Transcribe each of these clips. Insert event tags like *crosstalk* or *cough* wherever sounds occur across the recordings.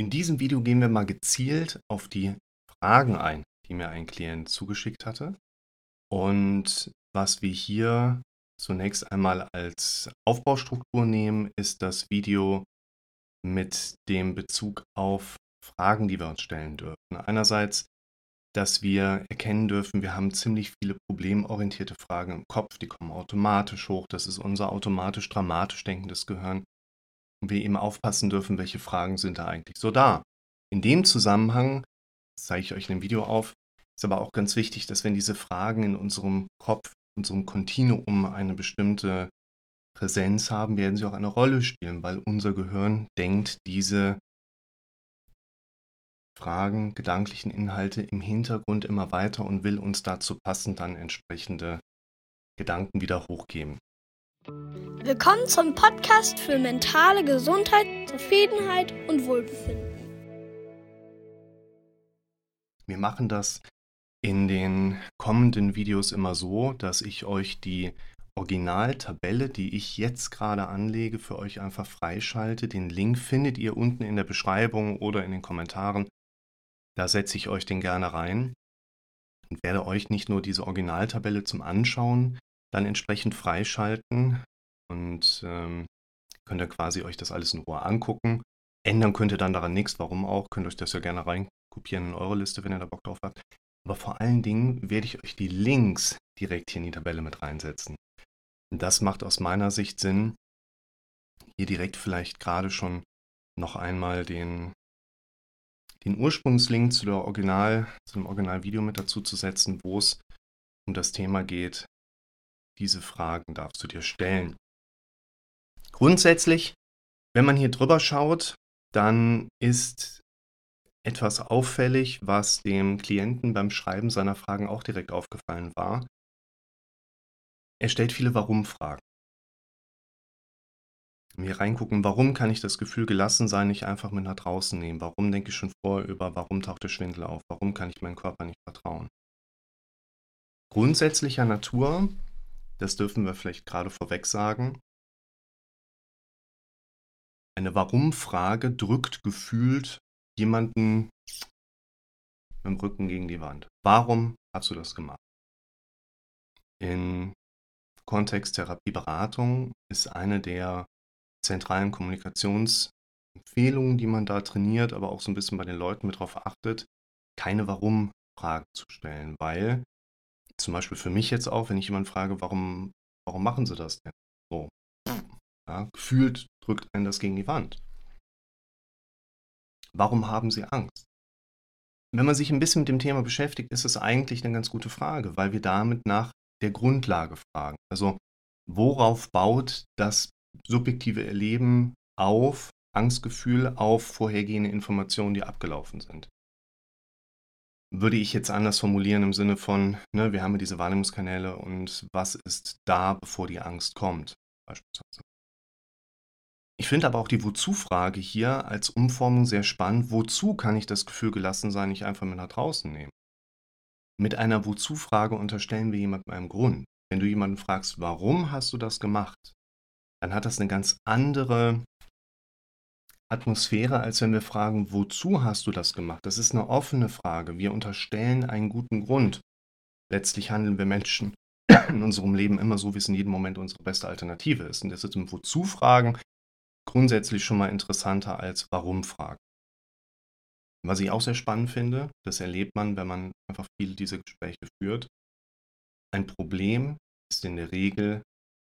In diesem Video gehen wir mal gezielt auf die Fragen ein, die mir ein Klient zugeschickt hatte. Und was wir hier zunächst einmal als Aufbaustruktur nehmen, ist das Video mit dem Bezug auf Fragen, die wir uns stellen dürfen. Einerseits, dass wir erkennen dürfen, wir haben ziemlich viele problemorientierte Fragen im Kopf, die kommen automatisch hoch. Das ist unser automatisch dramatisch denkendes Gehirn. Und wir eben aufpassen dürfen, welche Fragen sind da eigentlich so da. In dem Zusammenhang, zeige ich euch in dem Video auf, ist aber auch ganz wichtig, dass wenn diese Fragen in unserem Kopf, unserem Kontinuum eine bestimmte Präsenz haben, werden sie auch eine Rolle spielen, weil unser Gehirn denkt diese Fragen, gedanklichen Inhalte im Hintergrund immer weiter und will uns dazu passend dann entsprechende Gedanken wieder hochgeben. Willkommen zum Podcast für mentale Gesundheit, Zufriedenheit und Wohlbefinden. Wir machen das in den kommenden Videos immer so, dass ich euch die Originaltabelle, die ich jetzt gerade anlege, für euch einfach freischalte. Den Link findet ihr unten in der Beschreibung oder in den Kommentaren. Da setze ich euch den gerne rein und werde euch nicht nur diese Originaltabelle zum Anschauen dann entsprechend freischalten und ähm, könnt ihr quasi euch das alles in Ruhe angucken. Ändern könnt ihr dann daran nichts, warum auch, könnt euch das ja gerne reinkopieren in eure Liste, wenn ihr da Bock drauf habt. Aber vor allen Dingen werde ich euch die Links direkt hier in die Tabelle mit reinsetzen. Das macht aus meiner Sicht Sinn, hier direkt vielleicht gerade schon noch einmal den, den Ursprungslink zu, der Original, zu dem Originalvideo mit dazu zu setzen, wo es um das Thema geht, diese Fragen darfst du dir stellen. Grundsätzlich, wenn man hier drüber schaut, dann ist etwas auffällig, was dem Klienten beim Schreiben seiner Fragen auch direkt aufgefallen war. Er stellt viele Warum-Fragen. Wir reingucken, warum kann ich das Gefühl gelassen sein nicht einfach mit nach draußen nehmen? Warum denke ich schon vor über, warum taucht der Schwindel auf? Warum kann ich meinem Körper nicht vertrauen? Grundsätzlicher Natur das dürfen wir vielleicht gerade vorweg sagen. Eine Warum-Frage drückt gefühlt jemanden mit dem Rücken gegen die Wand. Warum hast du das gemacht? In Kontext Therapieberatung ist eine der zentralen Kommunikationsempfehlungen, die man da trainiert, aber auch so ein bisschen bei den Leuten mit darauf achtet, keine Warum-Frage zu stellen, weil zum Beispiel für mich jetzt auch, wenn ich jemanden frage, warum, warum machen sie das denn? So. Ja, gefühlt drückt einen das gegen die Wand. Warum haben sie Angst? Wenn man sich ein bisschen mit dem Thema beschäftigt, ist es eigentlich eine ganz gute Frage, weil wir damit nach der Grundlage fragen. Also worauf baut das subjektive Erleben auf, Angstgefühl auf vorhergehende Informationen, die abgelaufen sind? Würde ich jetzt anders formulieren im Sinne von, ne, wir haben ja diese Wahrnehmungskanäle und was ist da, bevor die Angst kommt, beispielsweise. Ich finde aber auch die Wozu-Frage hier als Umformung sehr spannend. Wozu kann ich das Gefühl gelassen sein, nicht einfach mit nach draußen nehmen? Mit einer Wozu-Frage unterstellen wir jemandem einen Grund. Wenn du jemanden fragst, warum hast du das gemacht, dann hat das eine ganz andere Atmosphäre, als wenn wir fragen, wozu hast du das gemacht? Das ist eine offene Frage. Wir unterstellen einen guten Grund. Letztlich handeln wir Menschen in unserem Leben immer so, wie es in jedem Moment unsere beste Alternative ist. Und das ist im Wozu-Fragen grundsätzlich schon mal interessanter als Warum-Fragen. Was ich auch sehr spannend finde, das erlebt man, wenn man einfach viele dieser Gespräche führt. Ein Problem ist in der Regel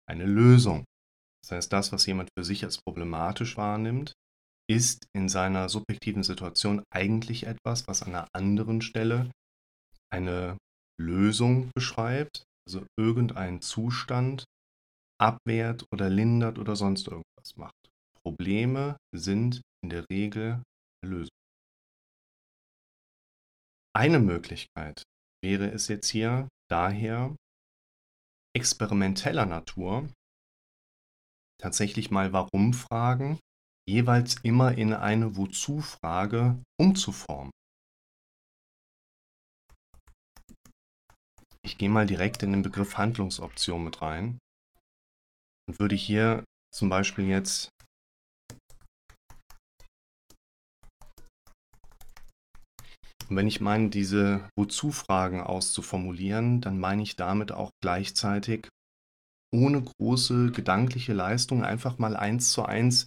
eine Lösung. Das heißt, das, was jemand für sich als problematisch wahrnimmt, ist in seiner subjektiven Situation eigentlich etwas, was an einer anderen Stelle eine Lösung beschreibt, also irgendeinen Zustand abwehrt oder lindert oder sonst irgendwas macht. Probleme sind in der Regel Lösung. Eine Möglichkeit wäre es jetzt hier daher experimenteller Natur tatsächlich mal Warum-Fragen jeweils immer in eine Wozu-Frage umzuformen. Ich gehe mal direkt in den Begriff Handlungsoption mit rein und würde hier zum Beispiel jetzt Und wenn ich meine, diese Wozu-Fragen auszuformulieren, dann meine ich damit auch gleichzeitig ohne große gedankliche Leistung einfach mal eins zu eins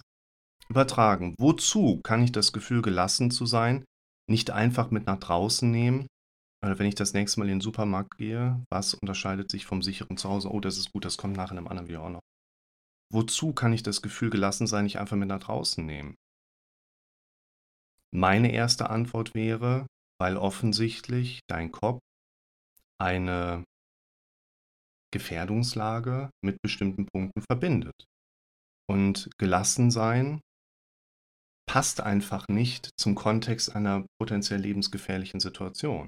übertragen. Wozu kann ich das Gefühl, gelassen zu sein, nicht einfach mit nach draußen nehmen? Oder wenn ich das nächste Mal in den Supermarkt gehe, was unterscheidet sich vom sicheren Zuhause? Oh, das ist gut, das kommt nachher in einem anderen Video auch noch. Wozu kann ich das Gefühl, gelassen sein, nicht einfach mit nach draußen nehmen? Meine erste Antwort wäre, weil offensichtlich dein Kopf eine Gefährdungslage mit bestimmten Punkten verbindet. Und gelassen sein passt einfach nicht zum Kontext einer potenziell lebensgefährlichen Situation.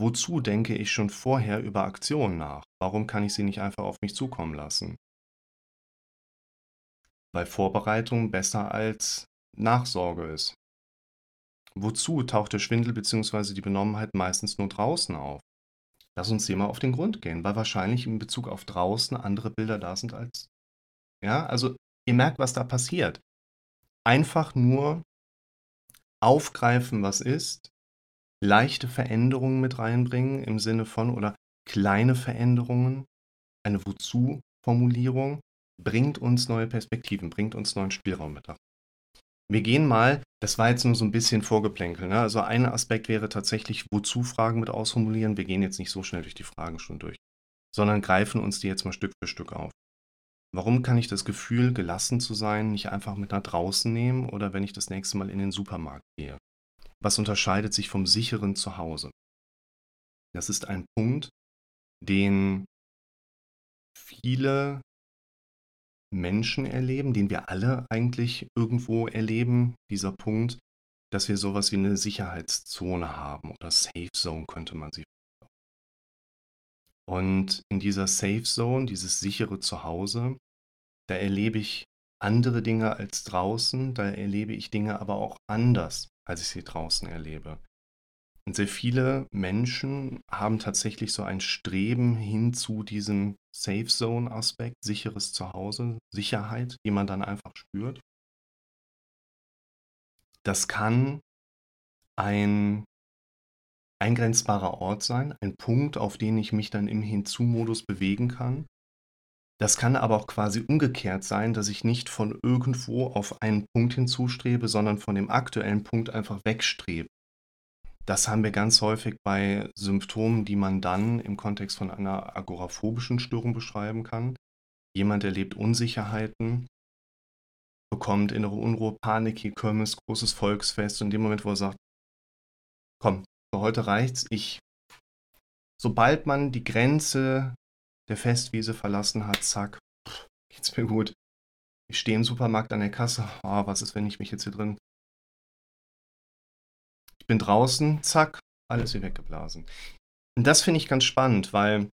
Wozu denke ich schon vorher über Aktionen nach? Warum kann ich sie nicht einfach auf mich zukommen lassen? Weil Vorbereitung besser als Nachsorge ist. Wozu taucht der Schwindel bzw. die Benommenheit meistens nur draußen auf? Lass uns dem mal auf den Grund gehen, weil wahrscheinlich in Bezug auf draußen andere Bilder da sind als. Ja, also ihr merkt, was da passiert. Einfach nur aufgreifen, was ist, leichte Veränderungen mit reinbringen im Sinne von oder kleine Veränderungen, eine Wozu-Formulierung, bringt uns neue Perspektiven, bringt uns neuen Spielraum mit. Wir gehen mal, das war jetzt nur so ein bisschen Vorgeplänkel, ne? Also ein Aspekt wäre tatsächlich, wozu Fragen mit ausformulieren. Wir gehen jetzt nicht so schnell durch die Fragen schon durch, sondern greifen uns die jetzt mal Stück für Stück auf. Warum kann ich das Gefühl, gelassen zu sein, nicht einfach mit nach draußen nehmen oder wenn ich das nächste Mal in den Supermarkt gehe? Was unterscheidet sich vom sicheren Zuhause? Das ist ein Punkt, den viele Menschen erleben, den wir alle eigentlich irgendwo erleben, dieser Punkt, dass wir sowas wie eine Sicherheitszone haben oder Safe Zone könnte man sie. Und in dieser Safe Zone, dieses sichere Zuhause, da erlebe ich andere Dinge als draußen, da erlebe ich Dinge aber auch anders, als ich sie draußen erlebe. Und sehr viele Menschen haben tatsächlich so ein Streben hin zu diesem Safe Zone Aspekt, sicheres Zuhause, Sicherheit, die man dann einfach spürt. Das kann ein eingrenzbarer Ort sein, ein Punkt, auf den ich mich dann im Hinzu-Modus bewegen kann. Das kann aber auch quasi umgekehrt sein, dass ich nicht von irgendwo auf einen Punkt hinzustrebe, sondern von dem aktuellen Punkt einfach wegstrebe. Das haben wir ganz häufig bei Symptomen, die man dann im Kontext von einer agoraphobischen Störung beschreiben kann. Jemand erlebt Unsicherheiten, bekommt innere Unruhe, Panik, hier Kirmes, großes Volksfest und in dem Moment, wo er sagt, komm, für heute reicht's, ich, sobald man die Grenze der Festwiese verlassen hat, zack, geht's mir gut. Ich stehe im Supermarkt an der Kasse, oh, was ist, wenn ich mich jetzt hier drin bin draußen, zack, alles wie weggeblasen. Und das finde ich ganz spannend, weil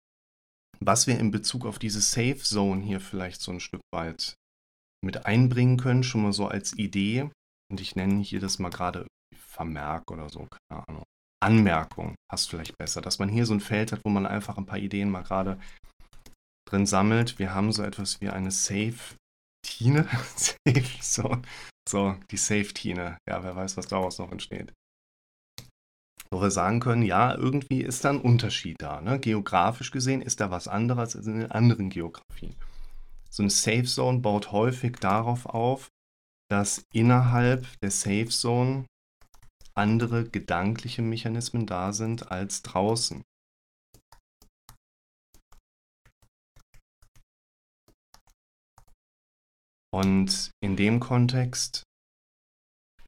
was wir in Bezug auf diese Safe Zone hier vielleicht so ein Stück weit mit einbringen können, schon mal so als Idee, und ich nenne hier das mal gerade Vermerk oder so, keine Ahnung. Anmerkung passt vielleicht besser, dass man hier so ein Feld hat, wo man einfach ein paar Ideen mal gerade drin sammelt. Wir haben so etwas wie eine Safe-Tine. *laughs* Safe, so, so, die Safe-Tine. Ja, wer weiß, was daraus noch entsteht wo wir sagen können, ja, irgendwie ist da ein Unterschied da. Ne? Geografisch gesehen ist da was anderes als in den anderen Geografien. So eine Safe Zone baut häufig darauf auf, dass innerhalb der Safe Zone andere gedankliche Mechanismen da sind als draußen. Und in dem Kontext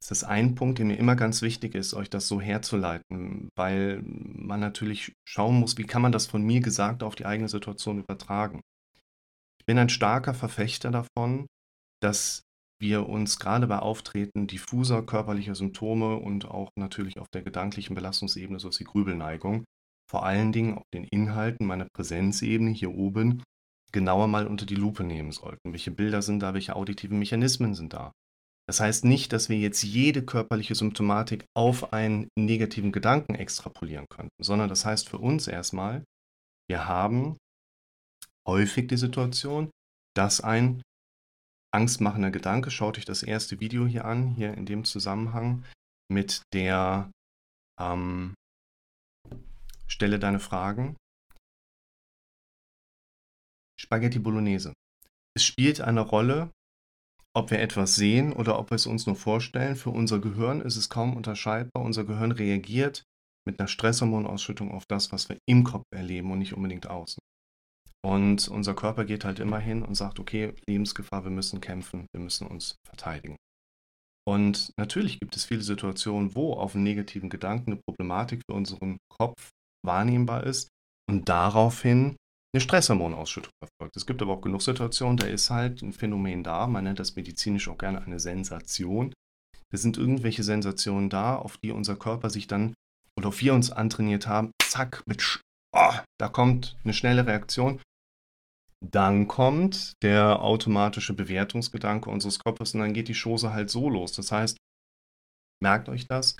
ist das ein Punkt, der mir immer ganz wichtig ist, euch das so herzuleiten, weil man natürlich schauen muss, wie kann man das von mir gesagt auf die eigene Situation übertragen. Ich bin ein starker Verfechter davon, dass wir uns gerade bei Auftreten diffuser körperlicher Symptome und auch natürlich auf der gedanklichen Belastungsebene, so ist die Grübelneigung, vor allen Dingen auf den Inhalten meiner Präsenzebene hier oben genauer mal unter die Lupe nehmen sollten. Welche Bilder sind da, welche auditiven Mechanismen sind da? Das heißt nicht, dass wir jetzt jede körperliche Symptomatik auf einen negativen Gedanken extrapolieren könnten, sondern das heißt für uns erstmal, wir haben häufig die Situation, dass ein angstmachender Gedanke, schaut euch das erste Video hier an, hier in dem Zusammenhang mit der Ähm, stelle deine Fragen. Spaghetti Bolognese. Es spielt eine Rolle, ob wir etwas sehen oder ob wir es uns nur vorstellen. Für unser Gehirn ist es kaum unterscheidbar. Unser Gehirn reagiert mit einer Stresshormonausschüttung auf das, was wir im Kopf erleben und nicht unbedingt außen. Und unser Körper geht halt immer hin und sagt, okay, Lebensgefahr, wir müssen kämpfen, wir müssen uns verteidigen. Und natürlich gibt es viele Situationen, wo auf einen negativen Gedanken eine Problematik für unseren Kopf wahrnehmbar ist und daraufhin eine Stresshormonausschüttung erfolgt. Es gibt aber auch genug Situationen, da ist halt ein Phänomen da, man nennt das medizinisch auch gerne eine Sensation. Da sind irgendwelche Sensationen da, auf die unser Körper sich dann oder auf wir uns antrainiert haben, zack, mit Sch oh, da kommt eine schnelle Reaktion. Dann kommt der automatische Bewertungsgedanke unseres Körpers und dann geht die Chose halt so los. Das heißt, merkt euch das,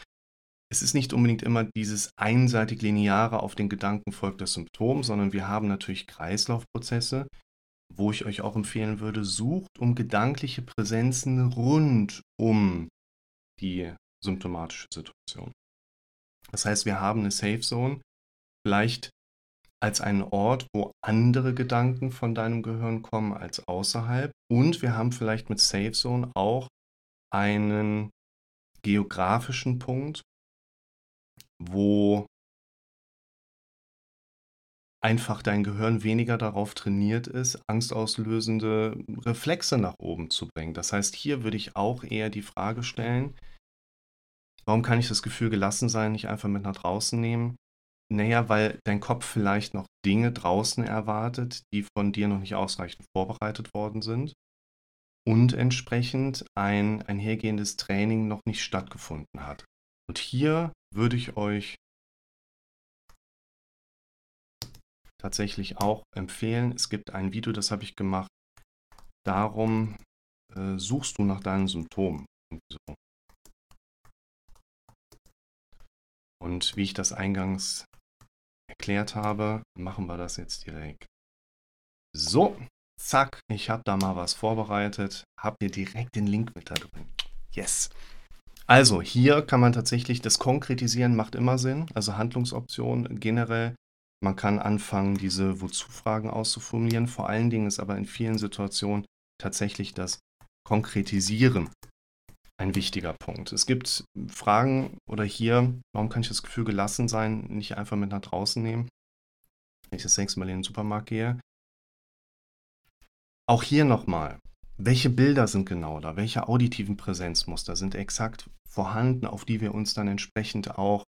es ist nicht unbedingt immer dieses einseitig lineare auf den Gedanken folgt das Symptom, sondern wir haben natürlich Kreislaufprozesse, wo ich euch auch empfehlen würde, sucht um gedankliche Präsenzen rund um die symptomatische Situation. Das heißt, wir haben eine Safe Zone, vielleicht als einen Ort, wo andere Gedanken von deinem Gehirn kommen als außerhalb. Und wir haben vielleicht mit Safe Zone auch einen geografischen Punkt, wo einfach dein Gehirn weniger darauf trainiert ist, angstauslösende Reflexe nach oben zu bringen. Das heißt, hier würde ich auch eher die Frage stellen, warum kann ich das Gefühl gelassen sein nicht einfach mit nach draußen nehmen? Naja, weil dein Kopf vielleicht noch Dinge draußen erwartet, die von dir noch nicht ausreichend vorbereitet worden sind und entsprechend ein einhergehendes Training noch nicht stattgefunden hat. Und hier würde ich euch tatsächlich auch empfehlen. Es gibt ein Video, das habe ich gemacht. Darum äh, suchst du nach deinen Symptomen. Und wie ich das eingangs erklärt habe, machen wir das jetzt direkt. So, zack, ich habe da mal was vorbereitet. Habt ihr direkt den Link mit da drin. Yes. Also hier kann man tatsächlich das Konkretisieren macht immer Sinn, also Handlungsoptionen generell. Man kann anfangen, diese Wozu-Fragen auszuformulieren. Vor allen Dingen ist aber in vielen Situationen tatsächlich das Konkretisieren ein wichtiger Punkt. Es gibt Fragen oder hier, warum kann ich das Gefühl gelassen sein, nicht einfach mit nach draußen nehmen, wenn ich das nächste Mal in den Supermarkt gehe. Auch hier nochmal, welche Bilder sind genau da? Welche auditiven Präsenzmuster sind exakt vorhanden, auf die wir uns dann entsprechend auch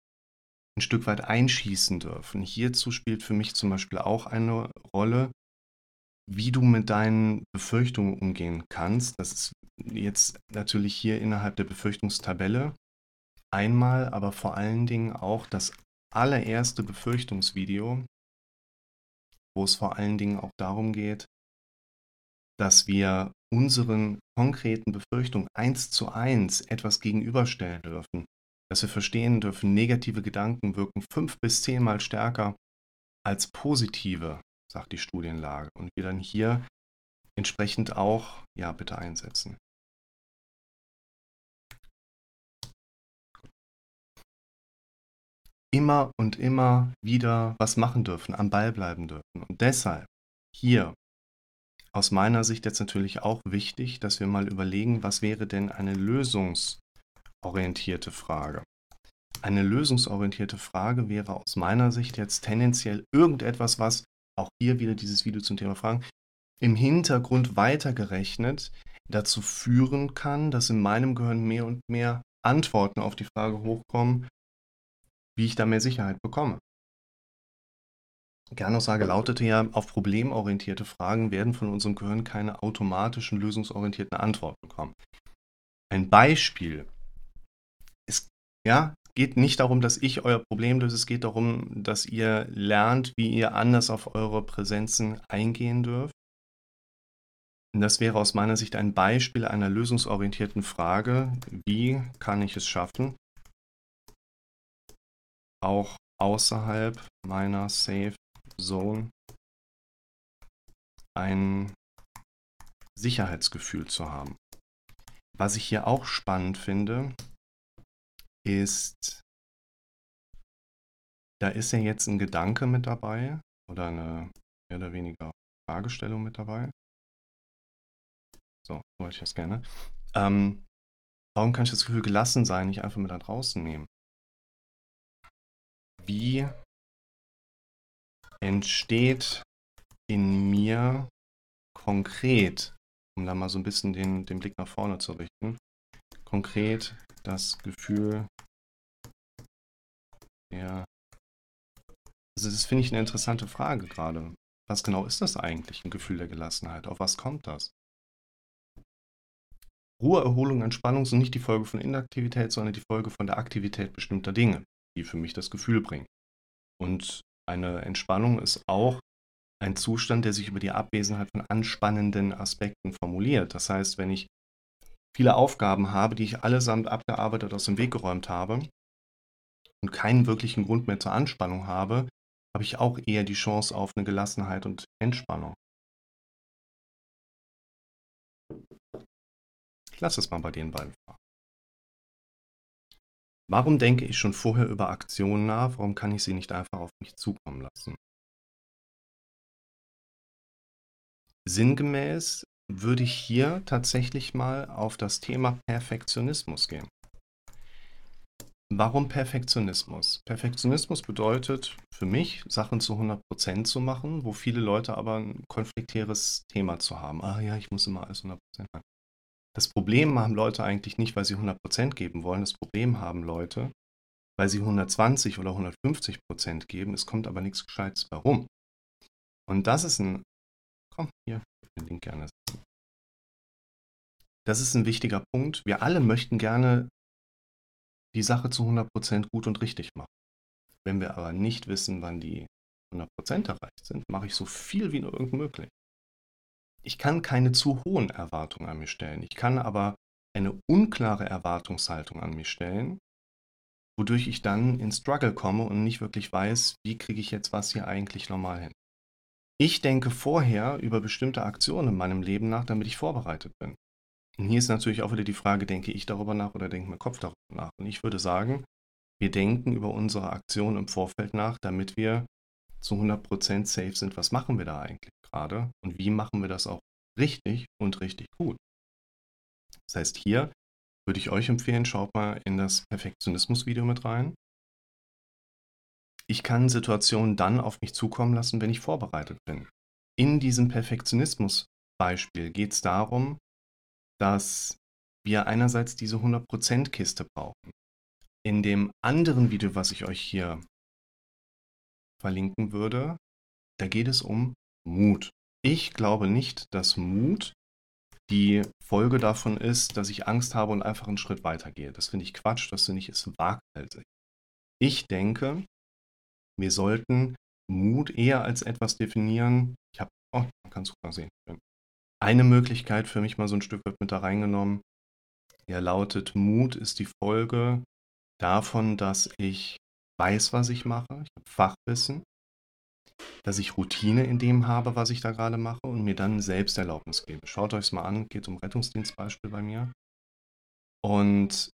ein Stück weit einschießen dürfen? Hierzu spielt für mich zum Beispiel auch eine Rolle, wie du mit deinen Befürchtungen umgehen kannst. Das ist jetzt natürlich hier innerhalb der Befürchtungstabelle einmal, aber vor allen Dingen auch das allererste Befürchtungsvideo, wo es vor allen Dingen auch darum geht, dass wir unseren konkreten Befürchtungen eins zu eins etwas gegenüberstellen dürfen, dass wir verstehen dürfen, negative Gedanken wirken fünf bis zehnmal stärker als positive, sagt die Studienlage, und wir dann hier entsprechend auch, ja, bitte einsetzen. Immer und immer wieder was machen dürfen, am Ball bleiben dürfen. Und deshalb hier aus meiner Sicht jetzt natürlich auch wichtig, dass wir mal überlegen, was wäre denn eine lösungsorientierte Frage. Eine lösungsorientierte Frage wäre aus meiner Sicht jetzt tendenziell irgendetwas, was auch hier wieder dieses Video zum Thema Fragen im Hintergrund weitergerechnet dazu führen kann, dass in meinem Gehirn mehr und mehr Antworten auf die Frage hochkommen, wie ich da mehr Sicherheit bekomme. Kernaussage lautete ja, auf problemorientierte Fragen werden von unserem Gehirn keine automatischen lösungsorientierten Antworten bekommen. Ein Beispiel. Es ja, geht nicht darum, dass ich euer Problem löse, es geht darum, dass ihr lernt, wie ihr anders auf eure Präsenzen eingehen dürft. Und das wäre aus meiner Sicht ein Beispiel einer lösungsorientierten Frage. Wie kann ich es schaffen, auch außerhalb meiner Safe Zone ein Sicherheitsgefühl zu haben. Was ich hier auch spannend finde, ist da ist ja jetzt ein Gedanke mit dabei oder eine mehr oder weniger Fragestellung mit dabei. So, wollte ich das gerne. Ähm, warum kann ich das Gefühl gelassen sein nicht einfach mit da draußen nehmen? Wie entsteht in mir konkret, um da mal so ein bisschen den, den Blick nach vorne zu richten, konkret das Gefühl der also das finde ich eine interessante Frage gerade. Was genau ist das eigentlich, ein Gefühl der Gelassenheit? Auf was kommt das? Ruhe, Erholung, Entspannung sind nicht die Folge von Inaktivität, sondern die Folge von der Aktivität bestimmter Dinge, die für mich das Gefühl bringen. Und eine Entspannung ist auch ein Zustand, der sich über die Abwesenheit von anspannenden Aspekten formuliert. Das heißt, wenn ich viele Aufgaben habe, die ich allesamt abgearbeitet aus dem Weg geräumt habe und keinen wirklichen Grund mehr zur Anspannung habe, habe ich auch eher die Chance auf eine Gelassenheit und Entspannung. Ich lasse es mal bei den beiden Fragen. Warum denke ich schon vorher über Aktionen nach? Warum kann ich sie nicht einfach auf mich zukommen lassen? Sinngemäß würde ich hier tatsächlich mal auf das Thema Perfektionismus gehen. Warum Perfektionismus? Perfektionismus bedeutet für mich, Sachen zu 100% zu machen, wo viele Leute aber ein konfliktäres Thema zu haben. Ah ja, ich muss immer alles 100% machen. Das Problem haben Leute eigentlich nicht, weil sie 100% geben wollen. Das Problem haben Leute, weil sie 120 oder 150% geben. Es kommt aber nichts Gescheites warum. Und das ist ein. Komm, hier, den Link gerne. Das ist ein wichtiger Punkt. Wir alle möchten gerne die Sache zu 100% gut und richtig machen. Wenn wir aber nicht wissen, wann die 100% erreicht sind, mache ich so viel wie nur irgend möglich. Ich kann keine zu hohen Erwartungen an mich stellen. Ich kann aber eine unklare Erwartungshaltung an mich stellen, wodurch ich dann in Struggle komme und nicht wirklich weiß, wie kriege ich jetzt was hier eigentlich normal hin. Ich denke vorher über bestimmte Aktionen in meinem Leben nach, damit ich vorbereitet bin. Und hier ist natürlich auch wieder die Frage, denke ich darüber nach oder denkt mein Kopf darüber nach? Und ich würde sagen, wir denken über unsere Aktion im Vorfeld nach, damit wir zu 100% safe sind, was machen wir da eigentlich gerade und wie machen wir das auch richtig und richtig gut. Das heißt, hier würde ich euch empfehlen, schaut mal in das Perfektionismus-Video mit rein. Ich kann Situationen dann auf mich zukommen lassen, wenn ich vorbereitet bin. In diesem Perfektionismus-Beispiel geht es darum, dass wir einerseits diese 100% Kiste brauchen. In dem anderen Video, was ich euch hier verlinken würde, da geht es um Mut. Ich glaube nicht, dass Mut die Folge davon ist, dass ich Angst habe und einfach einen Schritt weitergehe. Das finde ich Quatsch, das finde ich ist waghalsig. Ich denke, wir sollten Mut eher als etwas definieren. Ich habe, oh, man kann es sogar sehen eine Möglichkeit für mich mal so ein Stück weit mit da reingenommen. Er lautet, Mut ist die Folge davon, dass ich weiß, was ich mache, ich habe Fachwissen, dass ich Routine in dem habe, was ich da gerade mache und mir dann Selbsterlaubnis gebe. Schaut euch es mal an, geht um Rettungsdienstbeispiel bei mir. Und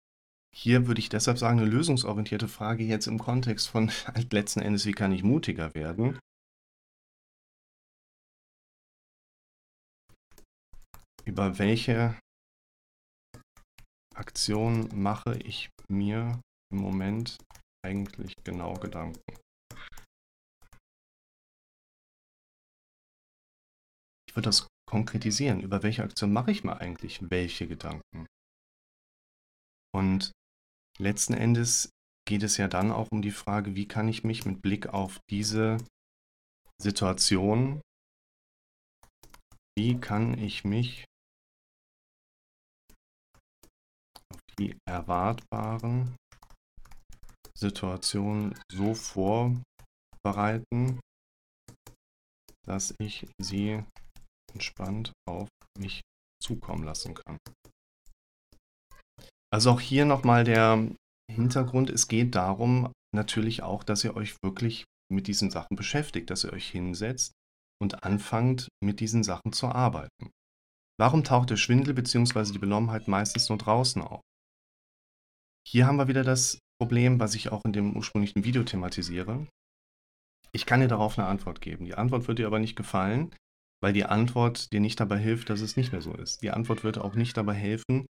hier würde ich deshalb sagen, eine lösungsorientierte Frage jetzt im Kontext von *laughs* halt letzten Endes, wie kann ich mutiger werden? über welche Aktion mache ich mir im Moment eigentlich genau Gedanken? Ich würde das konkretisieren. Über welche Aktion mache ich mir eigentlich welche Gedanken? Und letzten Endes geht es ja dann auch um die Frage, wie kann ich mich mit Blick auf diese Situation, wie kann ich mich die erwartbaren Situationen so vorbereiten, dass ich sie entspannt auf mich zukommen lassen kann. Also auch hier nochmal der Hintergrund, es geht darum natürlich auch, dass ihr euch wirklich mit diesen Sachen beschäftigt, dass ihr euch hinsetzt und anfangt mit diesen Sachen zu arbeiten. Warum taucht der Schwindel bzw. die Benommenheit meistens nur draußen auf? Hier haben wir wieder das Problem, was ich auch in dem ursprünglichen Video thematisiere. Ich kann dir darauf eine Antwort geben. Die Antwort wird dir aber nicht gefallen, weil die Antwort dir nicht dabei hilft, dass es nicht mehr so ist. Die Antwort wird auch nicht dabei helfen,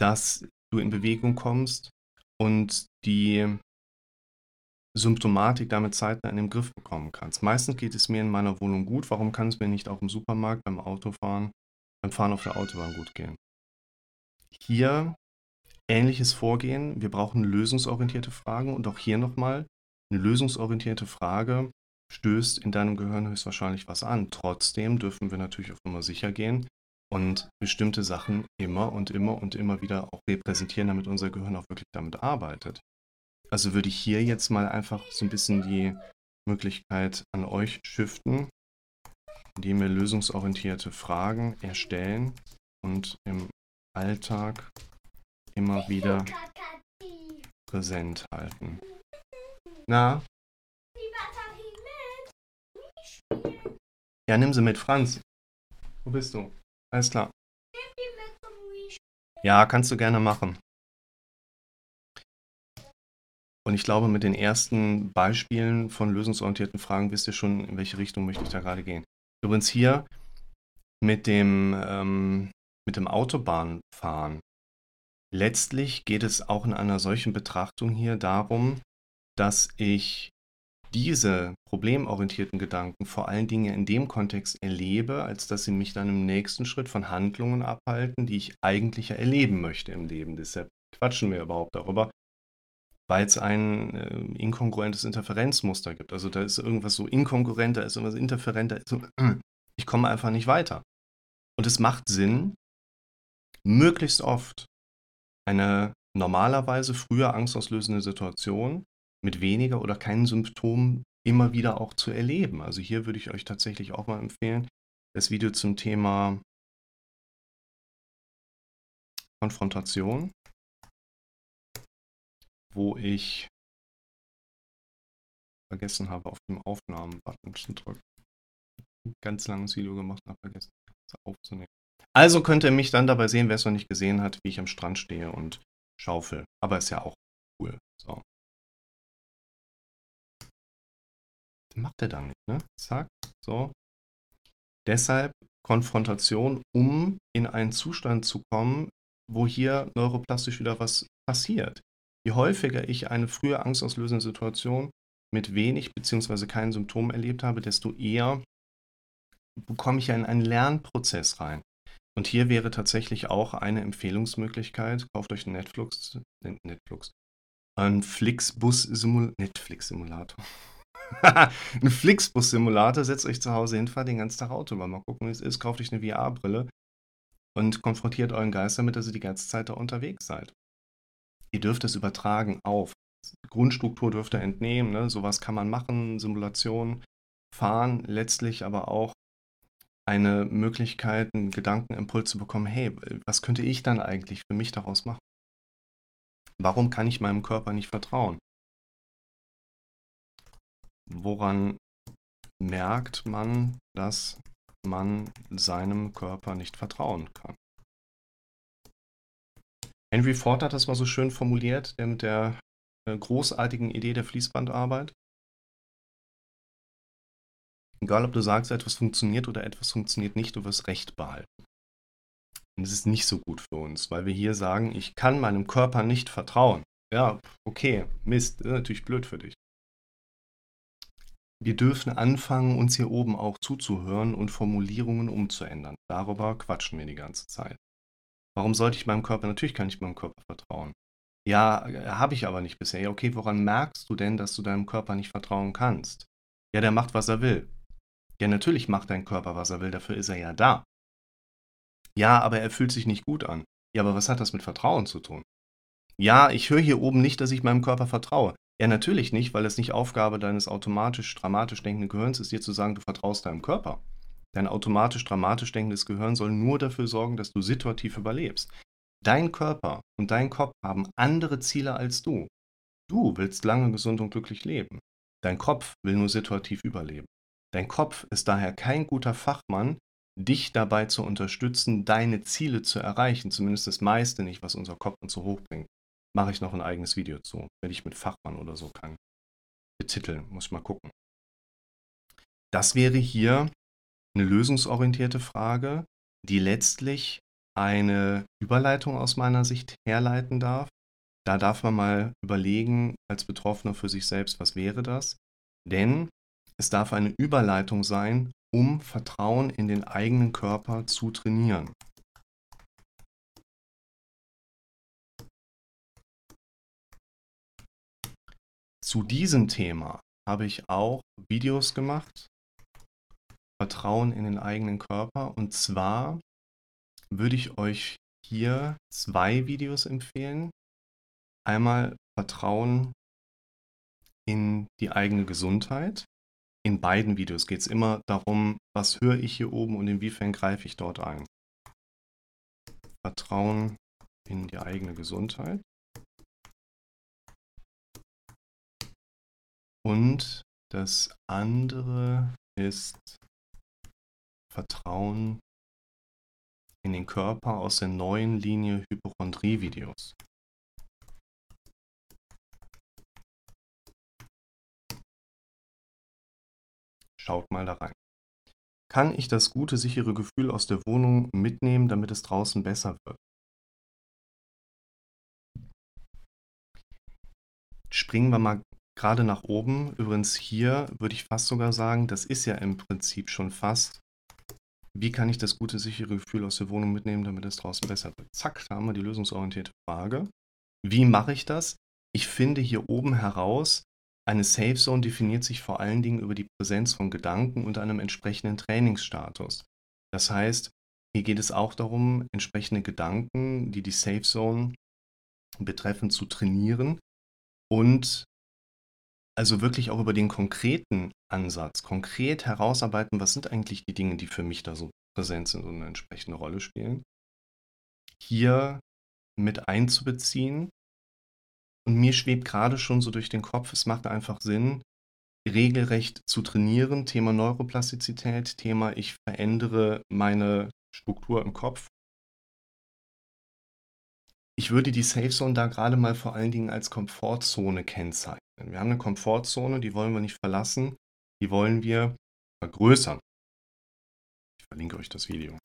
dass du in Bewegung kommst und die Symptomatik damit zeitnah in den Griff bekommen kannst. Meistens geht es mir in meiner Wohnung gut. Warum kann es mir nicht auch im Supermarkt, beim Autofahren, beim Fahren auf der Autobahn gut gehen? Hier ähnliches Vorgehen. Wir brauchen lösungsorientierte Fragen und auch hier nochmal eine lösungsorientierte Frage stößt in deinem Gehirn höchstwahrscheinlich was an. Trotzdem dürfen wir natürlich auf Nummer sicher gehen und bestimmte Sachen immer und immer und immer wieder auch repräsentieren, damit unser Gehirn auch wirklich damit arbeitet. Also würde ich hier jetzt mal einfach so ein bisschen die Möglichkeit an euch shiften, indem wir lösungsorientierte Fragen erstellen und im Alltag immer wieder präsent halten. Na? Ja, nimm sie mit, Franz. Wo bist du? Alles klar. Ja, kannst du gerne machen. Und ich glaube, mit den ersten Beispielen von lösungsorientierten Fragen wisst ihr schon, in welche Richtung möchte ich da gerade gehen. Übrigens hier mit dem, ähm, mit dem Autobahnfahren. Letztlich geht es auch in einer solchen Betrachtung hier darum, dass ich diese problemorientierten Gedanken vor allen Dingen in dem Kontext erlebe, als dass sie mich dann im nächsten Schritt von Handlungen abhalten, die ich eigentlich erleben möchte im Leben. Deshalb quatschen wir überhaupt darüber, weil es ein äh, inkongruentes Interferenzmuster gibt. Also da ist irgendwas so inkongruent, da ist irgendwas interferent, da ist so, *clears throat* ich komme einfach nicht weiter. Und es macht Sinn, möglichst oft eine normalerweise früher angstauslösende Situation mit weniger oder keinen Symptomen immer wieder auch zu erleben. Also hier würde ich euch tatsächlich auch mal empfehlen, das Video zum Thema Konfrontation wo ich vergessen habe, auf dem Aufnahmen-Button zu drücken. Ganz langes Video gemacht habe, vergessen aufzunehmen. Also könnt ihr mich dann dabei sehen, wer es noch nicht gesehen hat, wie ich am Strand stehe und schaufel. Aber ist ja auch cool. So. Das macht er dann nicht, ne? Zack, so. Deshalb Konfrontation, um in einen Zustand zu kommen, wo hier neuroplastisch wieder was passiert. Je häufiger ich eine frühe angstauslösende Situation mit wenig bzw. keinen Symptomen erlebt habe, desto eher bekomme ich in einen Lernprozess rein. Und hier wäre tatsächlich auch eine Empfehlungsmöglichkeit, kauft euch einen Netflix, Netflix, einen Flixbus-Simulator, Netflix-Simulator. *laughs* ein Flixbus-Simulator, setzt euch zu Hause hin, fahrt den ganzen Tag Auto, mal gucken, wie es ist, kauft euch eine VR-Brille und konfrontiert euren Geist damit, dass ihr die ganze Zeit da unterwegs seid ihr dürft es übertragen auf. Grundstruktur dürft ihr entnehmen, ne? sowas kann man machen, Simulation, fahren, letztlich aber auch eine Möglichkeit, einen Gedankenimpuls zu bekommen, hey, was könnte ich dann eigentlich für mich daraus machen? Warum kann ich meinem Körper nicht vertrauen? Woran merkt man, dass man seinem Körper nicht vertrauen kann? Henry Ford hat das mal so schön formuliert, der mit der äh, großartigen Idee der Fließbandarbeit. Egal, ob du sagst, etwas funktioniert oder etwas funktioniert nicht, du wirst Recht behalten. Und das ist nicht so gut für uns, weil wir hier sagen, ich kann meinem Körper nicht vertrauen. Ja, okay, Mist, das ist natürlich blöd für dich. Wir dürfen anfangen, uns hier oben auch zuzuhören und Formulierungen umzuändern. Darüber quatschen wir die ganze Zeit. Warum sollte ich meinem Körper? Natürlich kann ich meinem Körper vertrauen. Ja, habe ich aber nicht bisher. Ja, okay, woran merkst du denn, dass du deinem Körper nicht vertrauen kannst? Ja, der macht, was er will. Ja, natürlich macht dein Körper, was er will, dafür ist er ja da. Ja, aber er fühlt sich nicht gut an. Ja, aber was hat das mit Vertrauen zu tun? Ja, ich höre hier oben nicht, dass ich meinem Körper vertraue. Ja, natürlich nicht, weil es nicht Aufgabe deines automatisch, dramatisch denkenden Gehirns ist, dir zu sagen, du vertraust deinem Körper. Dein automatisch dramatisch denkendes Gehirn soll nur dafür sorgen, dass du situativ überlebst. Dein Körper und dein Kopf haben andere Ziele als du. Du willst lange gesund und glücklich leben. Dein Kopf will nur situativ überleben. Dein Kopf ist daher kein guter Fachmann, dich dabei zu unterstützen, deine Ziele zu erreichen. Zumindest das meiste nicht, was unser Kopf uns so hoch bringt. Mache ich noch ein eigenes Video zu, wenn ich mit Fachmann oder so kann. Betiteln, muss ich mal gucken. Das wäre hier eine lösungsorientierte Frage, die letztlich eine Überleitung aus meiner Sicht herleiten darf. Da darf man mal überlegen als Betroffener für sich selbst, was wäre das? Denn es darf eine Überleitung sein, um Vertrauen in den eigenen Körper zu trainieren. Zu diesem Thema habe ich auch Videos gemacht. Vertrauen in den eigenen Körper. Und zwar würde ich euch hier zwei Videos empfehlen. Einmal Vertrauen in die eigene Gesundheit. In beiden Videos geht es immer darum, was höre ich hier oben und inwiefern greife ich dort ein. Vertrauen in die eigene Gesundheit. Und das andere ist Vertrauen in den Körper aus der neuen Linie Hypochondrie-Videos. Schaut mal da rein. Kann ich das gute, sichere Gefühl aus der Wohnung mitnehmen, damit es draußen besser wird? Springen wir mal gerade nach oben. Übrigens hier würde ich fast sogar sagen, das ist ja im Prinzip schon fast, wie kann ich das gute, sichere Gefühl aus der Wohnung mitnehmen, damit es draußen besser wird. Zack, da haben wir die lösungsorientierte Frage. Wie mache ich das? Ich finde hier oben heraus, eine Safe Zone definiert sich vor allen Dingen über die Präsenz von Gedanken und einem entsprechenden Trainingsstatus. Das heißt, hier geht es auch darum, entsprechende Gedanken, die die Safe Zone betreffen, zu trainieren und also wirklich auch über den konkreten Ansatz, konkret herausarbeiten, was sind eigentlich die Dinge, die für mich da so präsent sind und eine entsprechende Rolle spielen. Hier mit einzubeziehen und mir schwebt gerade schon so durch den Kopf, es macht einfach Sinn, regelrecht zu trainieren. Thema Neuroplastizität, Thema ich verändere meine Struktur im Kopf. Ich würde die Safe Zone da gerade mal vor allen Dingen als Komfortzone kennzeichnen. Wir haben eine Komfortzone, die wollen wir nicht verlassen, die wollen wir vergrößern. Ich verlinke euch das Video.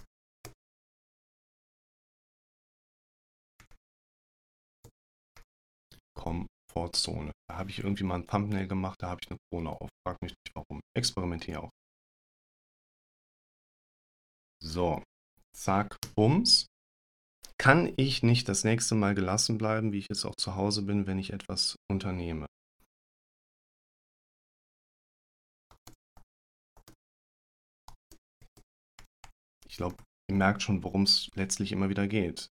Komfortzone. Da habe ich irgendwie mal ein Thumbnail gemacht, da habe ich eine Krone auf. Frag mich nicht warum. Experimentiere auch. So, zack, bums. Kann ich nicht das nächste Mal gelassen bleiben, wie ich jetzt auch zu Hause bin, wenn ich etwas unternehme? Ich glaube, ihr merkt schon, worum es letztlich immer wieder geht.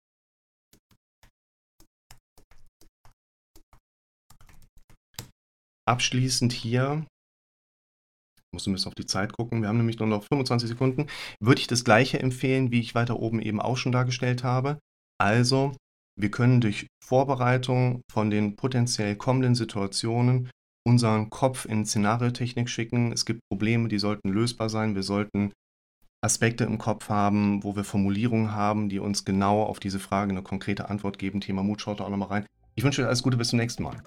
Abschließend hier, muss ein bisschen auf die Zeit gucken, wir haben nämlich nur noch 25 Sekunden, würde ich das gleiche empfehlen, wie ich weiter oben eben auch schon dargestellt habe. Also, wir können durch Vorbereitung von den potenziell kommenden Situationen unseren Kopf in Szenariotechnik schicken. Es gibt Probleme, die sollten lösbar sein. Wir sollten Aspekte im Kopf haben, wo wir Formulierungen haben, die uns genau auf diese Frage eine konkrete Antwort geben. Thema Mut, schaut da auch nochmal rein. Ich wünsche euch alles Gute, bis zum nächsten Mal.